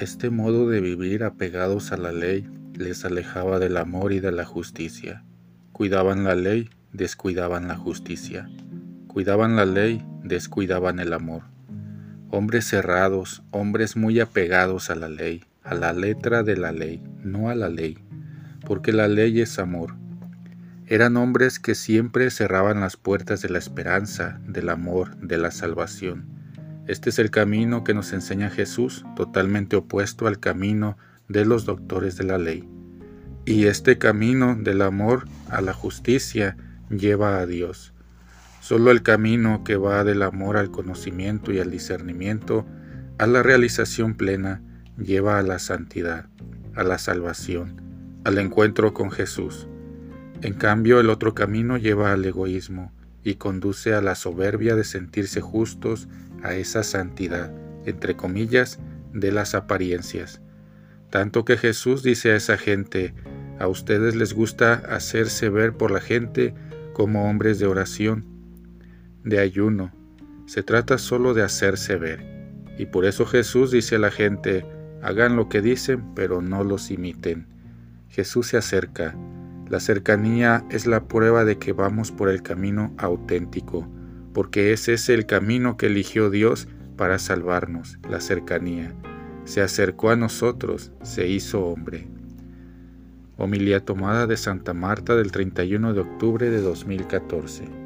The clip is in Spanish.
Este modo de vivir apegados a la ley les alejaba del amor y de la justicia. Cuidaban la ley, descuidaban la justicia. Cuidaban la ley, descuidaban el amor. Hombres cerrados, hombres muy apegados a la ley, a la letra de la ley, no a la ley, porque la ley es amor. Eran hombres que siempre cerraban las puertas de la esperanza, del amor, de la salvación este es el camino que nos enseña Jesús, totalmente opuesto al camino de los doctores de la ley. Y este camino del amor a la justicia lleva a Dios. Solo el camino que va del amor al conocimiento y al discernimiento, a la realización plena, lleva a la santidad, a la salvación, al encuentro con Jesús. En cambio, el otro camino lleva al egoísmo y conduce a la soberbia de sentirse justos a esa santidad, entre comillas, de las apariencias. Tanto que Jesús dice a esa gente, a ustedes les gusta hacerse ver por la gente como hombres de oración, de ayuno. Se trata solo de hacerse ver. Y por eso Jesús dice a la gente, hagan lo que dicen, pero no los imiten. Jesús se acerca. La cercanía es la prueba de que vamos por el camino auténtico porque ese es el camino que eligió Dios para salvarnos, la cercanía. Se acercó a nosotros, se hizo hombre. Homilía tomada de Santa Marta del 31 de octubre de 2014.